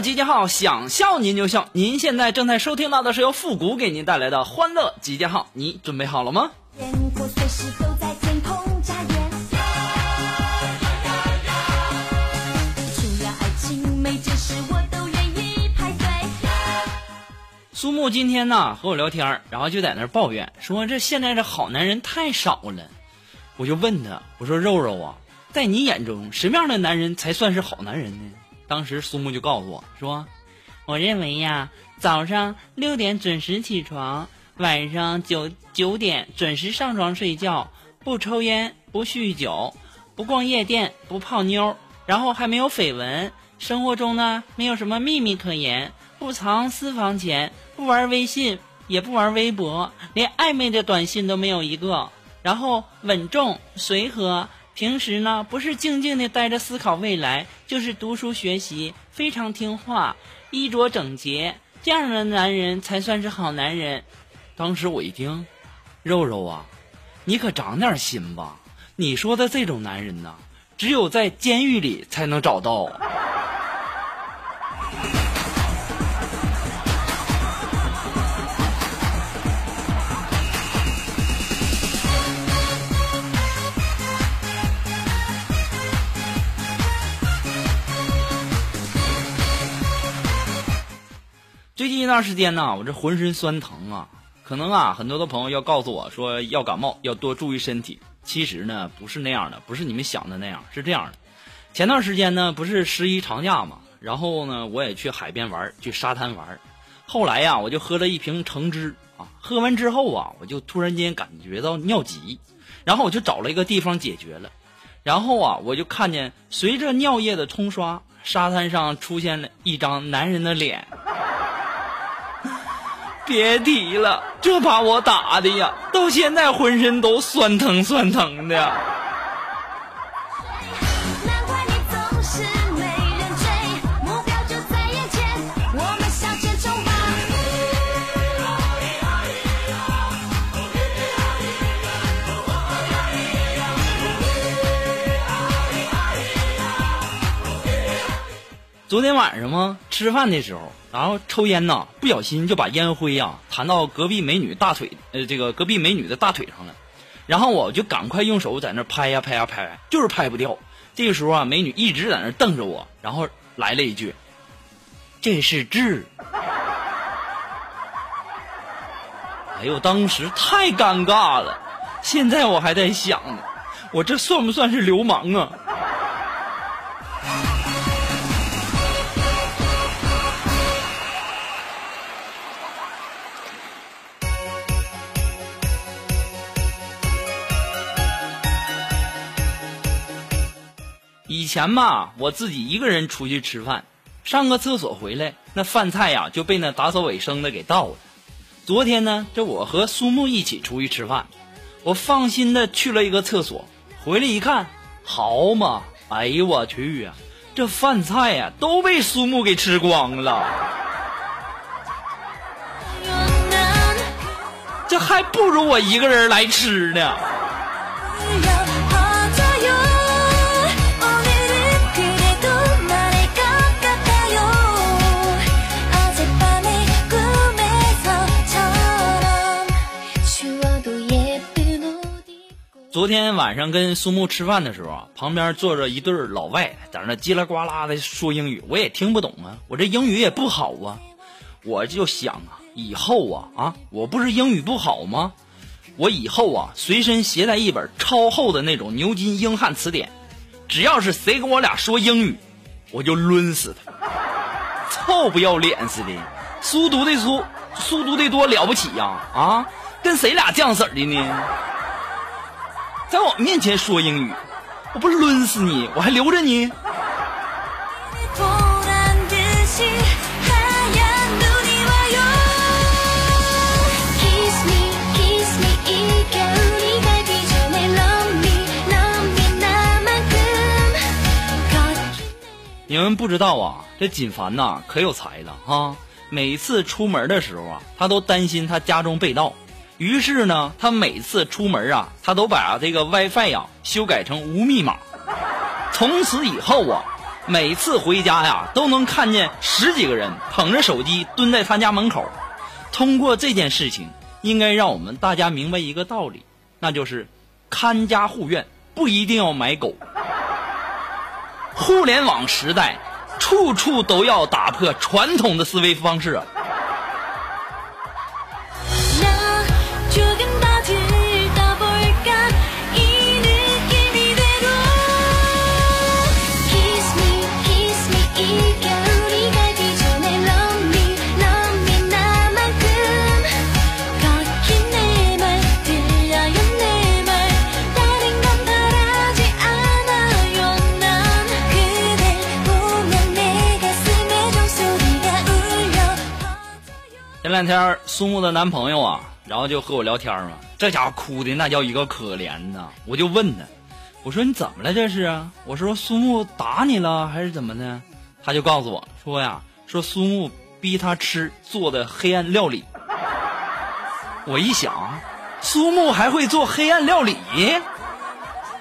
集结号，想笑您就笑。您现在正在收听到的是由复古给您带来的欢乐集结号，你准备好了吗？苏木今天呢和我聊天，然后就在那抱怨说这现在这好男人太少了。我就问他，我说肉肉啊，在你眼中什么样的男人才算是好男人呢？当时苏木就告诉我说，我认为呀，早上六点准时起床，晚上九九点准时上床睡觉，不抽烟，不酗酒，不逛夜店，不泡妞，然后还没有绯闻，生活中呢没有什么秘密可言，不藏私房钱，不玩微信，也不玩微博，连暧昧的短信都没有一个。然后稳重随和，平时呢不是静静的呆着思考未来，就是读书学习，非常听话，衣着整洁，这样的男人才算是好男人。当时我一听，肉肉啊，你可长点心吧！你说的这种男人呢，只有在监狱里才能找到。近一段时间呢，我这浑身酸疼啊，可能啊，很多的朋友要告诉我说要感冒要多注意身体。其实呢，不是那样的，不是你们想的那样，是这样的。前段时间呢，不是十一长假嘛，然后呢，我也去海边玩，去沙滩玩。后来呀，我就喝了一瓶橙汁啊，喝完之后啊，我就突然间感觉到尿急，然后我就找了一个地方解决了。然后啊，我就看见随着尿液的冲刷，沙滩上出现了一张男人的脸。别提了，这把我打的呀，到现在浑身都酸疼酸疼的。昨天晚上吗？吃饭的时候，然后抽烟呐，不小心就把烟灰呀弹到隔壁美女大腿，呃，这个隔壁美女的大腿上了。然后我就赶快用手在那拍呀拍呀拍，就是拍不掉。这个时候啊，美女一直在那瞪着我，然后来了一句：“这是痣。”哎呦，当时太尴尬了。现在我还在想呢，我这算不算是流氓啊？以前吧，我自己一个人出去吃饭，上个厕所回来，那饭菜呀就被那打扫卫生的给倒了。昨天呢，这我和苏木一起出去吃饭，我放心的去了一个厕所，回来一看，好嘛，哎呦我去呀、这饭菜呀都被苏木给吃光了，这还不如我一个人来吃呢。昨天晚上跟苏木吃饭的时候啊，旁边坐着一对老外，在那叽里呱啦的说英语，我也听不懂啊，我这英语也不好啊，我就想啊，以后啊啊，我不是英语不好吗？我以后啊，随身携带一本超厚的那种牛津英汉词典，只要是谁跟我俩说英语，我就抡死他，臭不要脸似的，书读的书，书读的多了不起呀啊！跟谁俩犟色儿的呢？在我面前说英语，我不是抡死你，我还留着你。你们不知道啊，这锦凡呐可有才了啊，每次出门的时候啊，他都担心他家中被盗。于是呢，他每次出门啊，他都把这个 WiFi 呀修改成无密码。从此以后啊，每次回家呀，都能看见十几个人捧着手机蹲在他家门口。通过这件事情，应该让我们大家明白一个道理，那就是看家护院不一定要买狗。互联网时代，处处都要打破传统的思维方式两天苏木的男朋友啊，然后就和我聊天嘛，这家伙哭的那叫一个可怜呐！我就问他，我说你怎么了这是啊？我说苏木打你了还是怎么的？他就告诉我说呀，说苏木逼他吃做的黑暗料理。我一想，苏木还会做黑暗料理，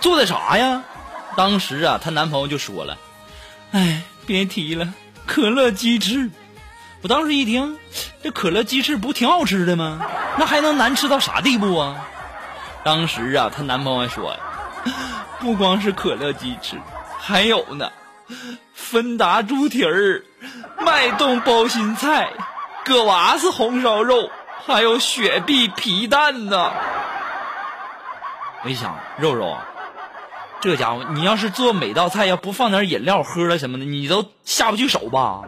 做的啥呀？当时啊，她男朋友就说了：“哎，别提了，可乐鸡翅。”我当时一听，这可乐鸡翅不挺好吃的吗？那还能难吃到啥地步啊？当时啊，她男朋友还说，不光是可乐鸡翅，还有呢，芬达猪蹄儿、脉动包心菜、葛娃子红烧肉，还有雪碧皮蛋呢。我一想，肉肉啊，这家伙，你要是做每道菜要不放点饮料喝了什么的，你都下不去手吧？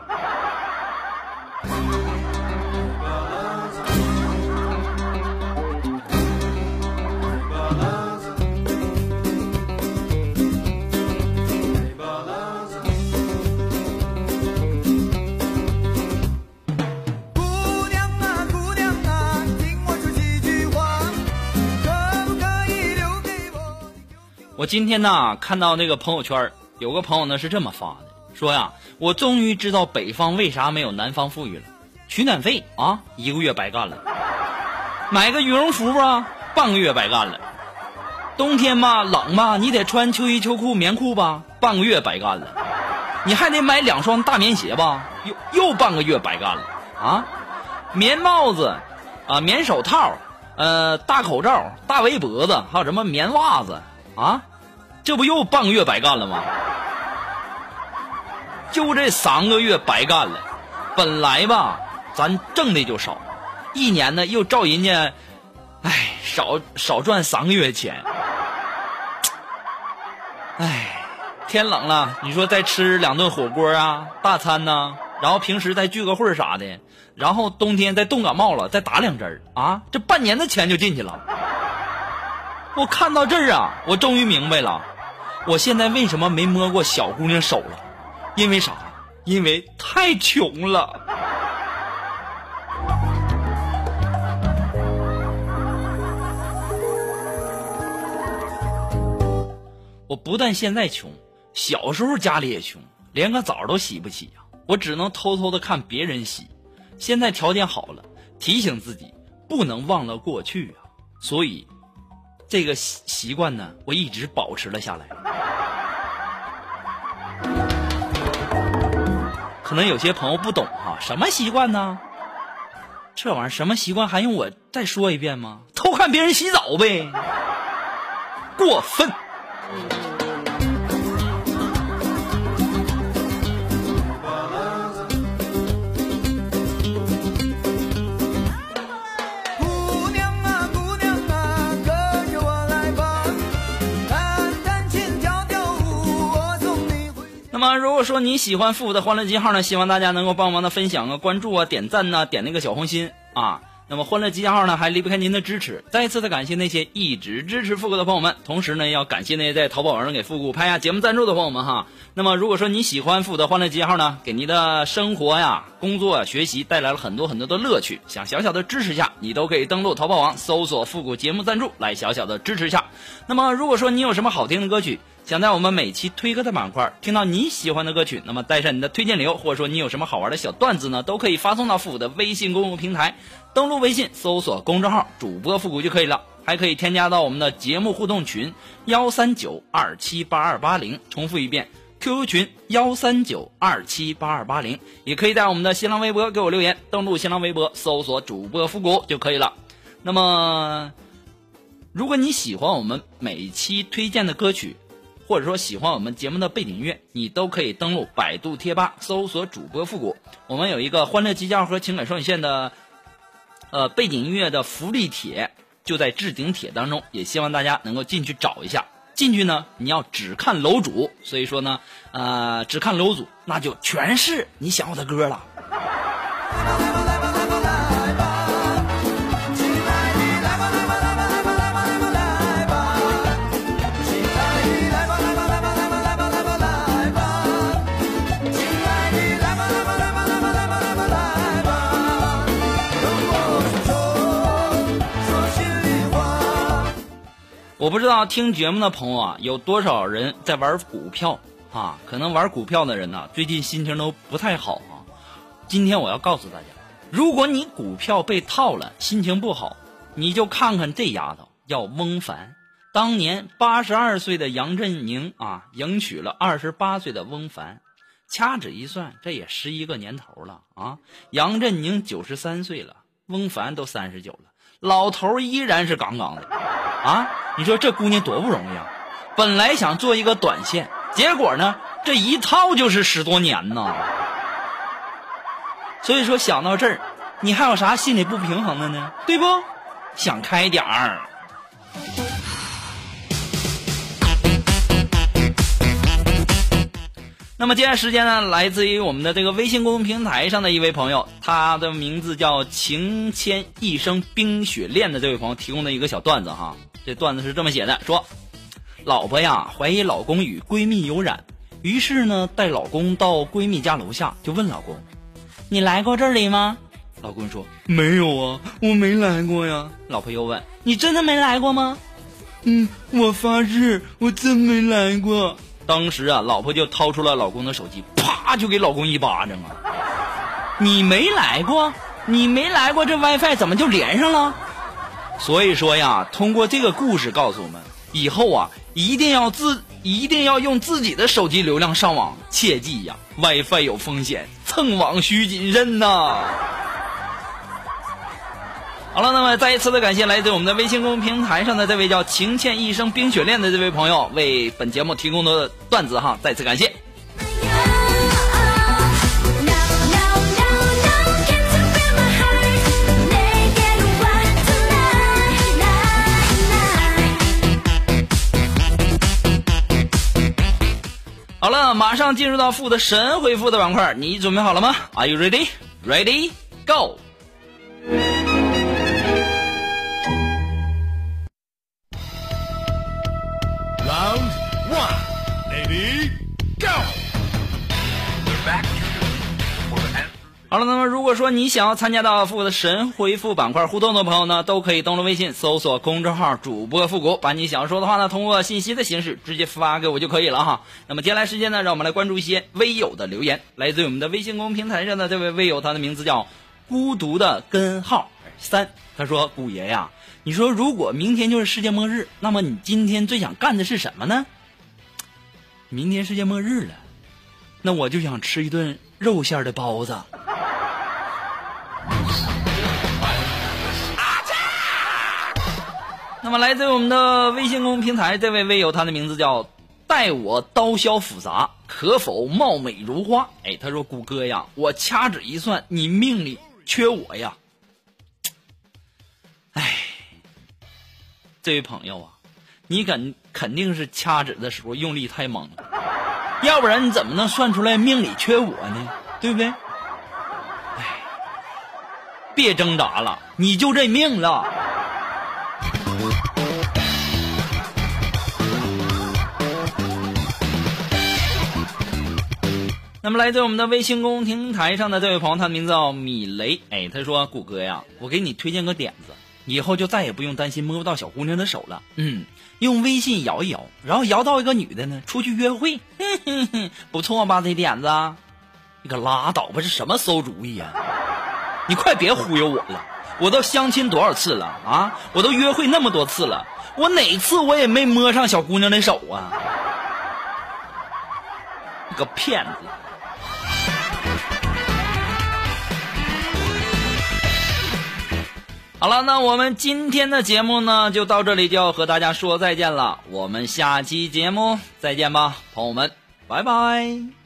今天呢看到那个朋友圈，有个朋友呢是这么发的，说呀，我终于知道北方为啥没有南方富裕了，取暖费啊一个月白干了，买个羽绒服吧半个月白干了，冬天吧冷吧你得穿秋衣秋裤棉裤吧半个月白干了，你还得买两双大棉鞋吧又又半个月白干了啊，棉帽子啊棉手套。呃，大口罩、大围脖子，还有什么棉袜子啊？这不又半个月白干了吗？就这三个月白干了，本来吧，咱挣的就少，一年呢又照人家，哎，少少赚三个月钱。哎，天冷了，你说再吃两顿火锅啊，大餐呐、然后平时再聚个会啥的，然后冬天再冻感冒了，再打两针啊，这半年的钱就进去了。我看到这儿啊，我终于明白了，我现在为什么没摸过小姑娘手了，因为啥？因为太穷了。我不但现在穷，小时候家里也穷，连个澡都洗不起呀、我只能偷偷的看别人洗。现在条件好了，提醒自己不能忘了过去啊。所以，这个习习惯呢，我一直保持了下来。可能有些朋友不懂哈、什么习惯呢？这玩意儿什么习惯还用我再说一遍吗？偷看别人洗澡呗，过分。那么，如果说你喜欢复古的欢乐记号呢，希望大家能够帮忙的分享啊、关注啊、点赞呐、点那个小红心啊。那么欢乐集号呢，还离不开您的支持。再一次的感谢那些一直支持复古的朋友们，同时呢，要感谢那些在淘宝网上给复古拍下节目赞助的朋友们哈。那么如果说你喜欢复古的欢乐集号呢，给您的生活呀、工作、学习带来了很多很多的乐趣，想小小的支持一下，你都可以登录淘宝网搜索复古节目赞助来小小的支持一下。那么如果说你有什么好听的歌曲，想在我们每期推歌的板块听到你喜欢的歌曲，那么带上你的推荐理由，或者说你有什么好玩的小段子呢，都可以发送到复古的微信公众平台。登录微信搜索公众号主播复古就可以了，还可以添加到我们的节目互动群幺三九二七八二八零，重复一遍，QQ 群幺三九二七八二八零，也可以在我们的新浪微博给我留言，登录新浪微博搜索主播复古就可以了。那么，如果你喜欢我们每期推荐的歌曲，或者说喜欢我们节目的背景音乐，你都可以登录百度贴吧搜索主播复古。我们有一个欢乐集结号和情感双曲线的呃背景音乐的福利帖，就在置顶帖当中，也希望大家能够进去找一下。进去呢，你要只看楼主，所以说呢，呃，只看楼主，那就全是你想要的歌了。我不知道听节目的朋友啊，有多少人在玩股票啊？可能玩股票的人呢、最近心情都不太好啊。今天我要告诉大家，如果你股票被套了，心情不好，你就看看这丫头，叫翁凡。当年八十二岁的杨振宁啊，迎娶了二十八岁的翁凡，掐指一算，这也十一个年头了啊。杨振宁九十三岁了，翁凡都三十九了，老头依然是杠杠的。啊，你说这姑娘多不容易啊！本来想做一个短线，结果呢，这一套就是十多年呐。所以说想到这儿，你还有啥心里不平衡的呢？对不？想开点儿。那么接下来时间呢，来自于我们的这个微信公众平台上的一位朋友，他的名字叫情牵一生冰雪恋的这位朋友提供的一个小段子哈。这段子是这么写的：说，老婆呀怀疑老公与闺蜜有染，于是呢带老公到闺蜜家楼下，就问老公：“你来过这里吗？”老公说：“没有啊，我没来过呀。”老婆又问：“你真的没来过吗？”嗯，我发誓，我真没来过。当时啊，老婆就掏出了老公的手机，啪就给老公一巴掌啊！你没来过，你没来过，这 WiFi 怎么就连上了？所以说呀，通过这个故事告诉我们，以后啊，一定要自一定要用自己的手机流量上网，切记呀，WiFi 有风险，蹭网需谨慎呐。好了，那么再一次的感谢来自我们的微信公众平台上的这位叫“情欠一生冰雪恋”的这位朋友为本节目提供的段子哈，再次感谢。好了，马上进入到负的神回复的板块，你准备好了吗？Are you ready? Ready? Go! 好了，那么如果说你想要参加到复古的神回复板块互动的朋友呢，都可以登录微信搜索公众号主播复古，把你想要说的话呢，通过信息的形式直接发给我就可以了哈。那么接下来时间呢，让我们来关注一些微友的留言，来自于我们的微信公众平台上的这位微友，他的名字叫孤独的根号三，他说：“古爷呀，你说如果明天就是世界末日，那么你今天最想干的是什么呢？明天世界末日了，那我就想吃一顿肉馅的包子。”那么来自我们的微信公众平台这位微友，他的名字叫待我刀削复杂，可否貌美如花？哎，他说谷歌呀，我掐指一算，你命里缺我呀。哎，这位朋友啊，你肯肯定是掐指的时候用力太猛了，要不然你怎么能算出来命里缺我呢？对不对？哎，别挣扎了，你就认命了。那么来自我们的微信公众平台上的这位朋友，他的名字叫米雷，哎，他说：“谷歌呀，我给你推荐个点子，以后就再也不用担心摸不到小姑娘的手了。嗯，用微信摇一摇，然后摇到一个女的呢，出去约会，哼哼哼，不错吧？这点子，你可拉倒吧，这什么馊主意呀、你快别忽悠我了，我都相亲多少次了啊？我都约会那么多次了，我哪次我也没摸上小姑娘的手啊？你个骗子！”好了，那我们今天的节目呢，就到这里，就要和大家说再见了。我们下期节目再见吧，朋友们，拜拜。